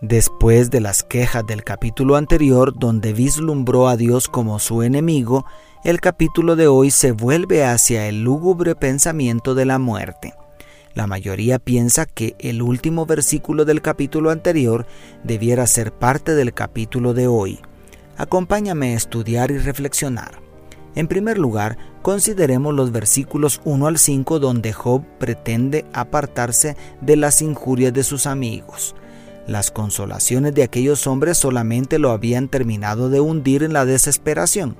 Después de las quejas del capítulo anterior donde vislumbró a Dios como su enemigo, el capítulo de hoy se vuelve hacia el lúgubre pensamiento de la muerte. La mayoría piensa que el último versículo del capítulo anterior debiera ser parte del capítulo de hoy. Acompáñame a estudiar y reflexionar. En primer lugar, consideremos los versículos 1 al 5 donde Job pretende apartarse de las injurias de sus amigos. Las consolaciones de aquellos hombres solamente lo habían terminado de hundir en la desesperación.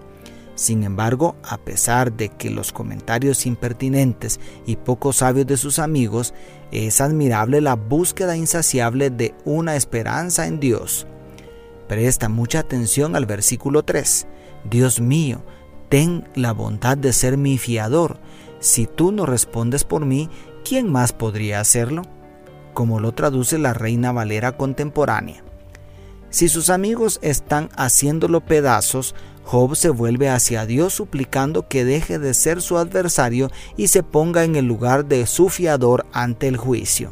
Sin embargo, a pesar de que los comentarios impertinentes y poco sabios de sus amigos, es admirable la búsqueda insaciable de una esperanza en Dios. Presta mucha atención al versículo 3. Dios mío, ten la bondad de ser mi fiador. Si tú no respondes por mí, ¿quién más podría hacerlo? Como lo traduce la Reina Valera contemporánea. Si sus amigos están haciéndolo pedazos, Job se vuelve hacia Dios suplicando que deje de ser su adversario y se ponga en el lugar de su fiador ante el juicio.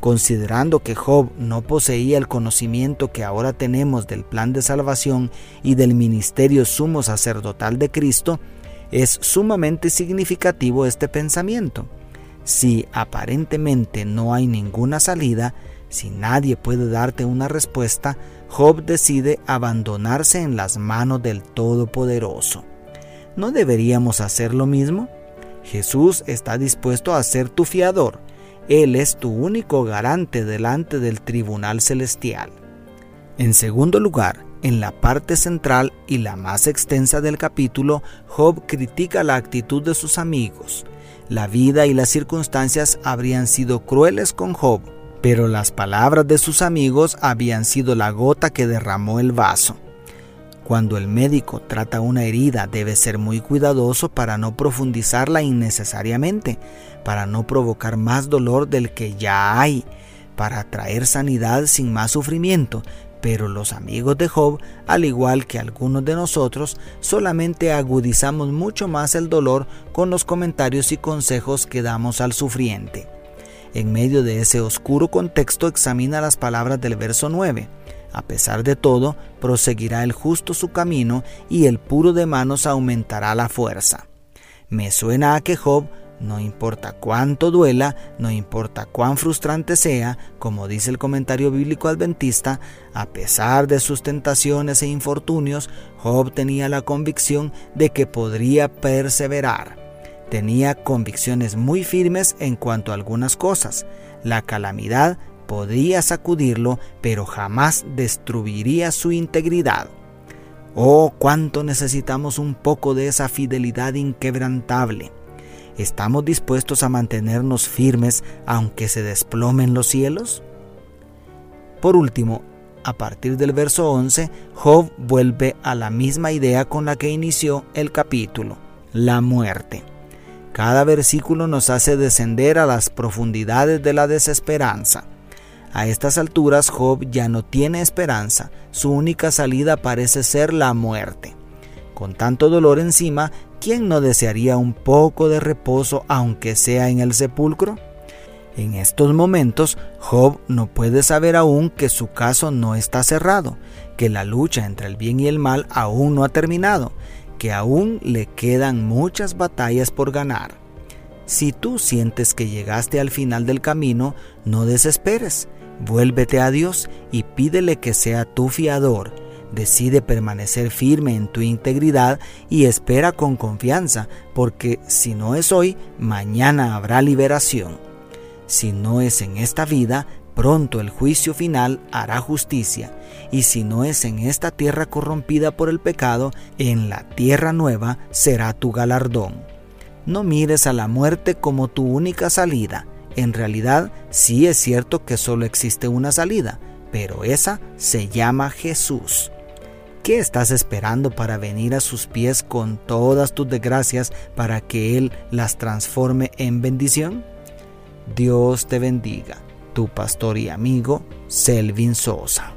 Considerando que Job no poseía el conocimiento que ahora tenemos del plan de salvación y del ministerio sumo sacerdotal de Cristo, es sumamente significativo este pensamiento. Si aparentemente no hay ninguna salida, si nadie puede darte una respuesta, Job decide abandonarse en las manos del Todopoderoso. ¿No deberíamos hacer lo mismo? Jesús está dispuesto a ser tu fiador. Él es tu único garante delante del tribunal celestial. En segundo lugar, en la parte central y la más extensa del capítulo, Job critica la actitud de sus amigos. La vida y las circunstancias habrían sido crueles con Job, pero las palabras de sus amigos habían sido la gota que derramó el vaso. Cuando el médico trata una herida debe ser muy cuidadoso para no profundizarla innecesariamente, para no provocar más dolor del que ya hay, para traer sanidad sin más sufrimiento, pero los amigos de Job, al igual que algunos de nosotros, solamente agudizamos mucho más el dolor con los comentarios y consejos que damos al sufriente. En medio de ese oscuro contexto examina las palabras del verso 9. A pesar de todo, proseguirá el justo su camino y el puro de manos aumentará la fuerza. Me suena a que Job no importa cuánto duela, no importa cuán frustrante sea, como dice el comentario bíblico adventista, a pesar de sus tentaciones e infortunios, Job tenía la convicción de que podría perseverar. Tenía convicciones muy firmes en cuanto a algunas cosas. La calamidad podría sacudirlo, pero jamás destruiría su integridad. Oh, cuánto necesitamos un poco de esa fidelidad inquebrantable. ¿Estamos dispuestos a mantenernos firmes aunque se desplomen los cielos? Por último, a partir del verso 11, Job vuelve a la misma idea con la que inició el capítulo, la muerte. Cada versículo nos hace descender a las profundidades de la desesperanza. A estas alturas Job ya no tiene esperanza, su única salida parece ser la muerte. Con tanto dolor encima, ¿quién no desearía un poco de reposo aunque sea en el sepulcro? En estos momentos, Job no puede saber aún que su caso no está cerrado, que la lucha entre el bien y el mal aún no ha terminado, que aún le quedan muchas batallas por ganar. Si tú sientes que llegaste al final del camino, no desesperes, vuélvete a Dios y pídele que sea tu fiador Decide permanecer firme en tu integridad y espera con confianza, porque si no es hoy, mañana habrá liberación. Si no es en esta vida, pronto el juicio final hará justicia, y si no es en esta tierra corrompida por el pecado, en la tierra nueva será tu galardón. No mires a la muerte como tu única salida. En realidad, sí es cierto que solo existe una salida, pero esa se llama Jesús. ¿Qué estás esperando para venir a sus pies con todas tus desgracias para que Él las transforme en bendición? Dios te bendiga, tu pastor y amigo Selvin Sosa.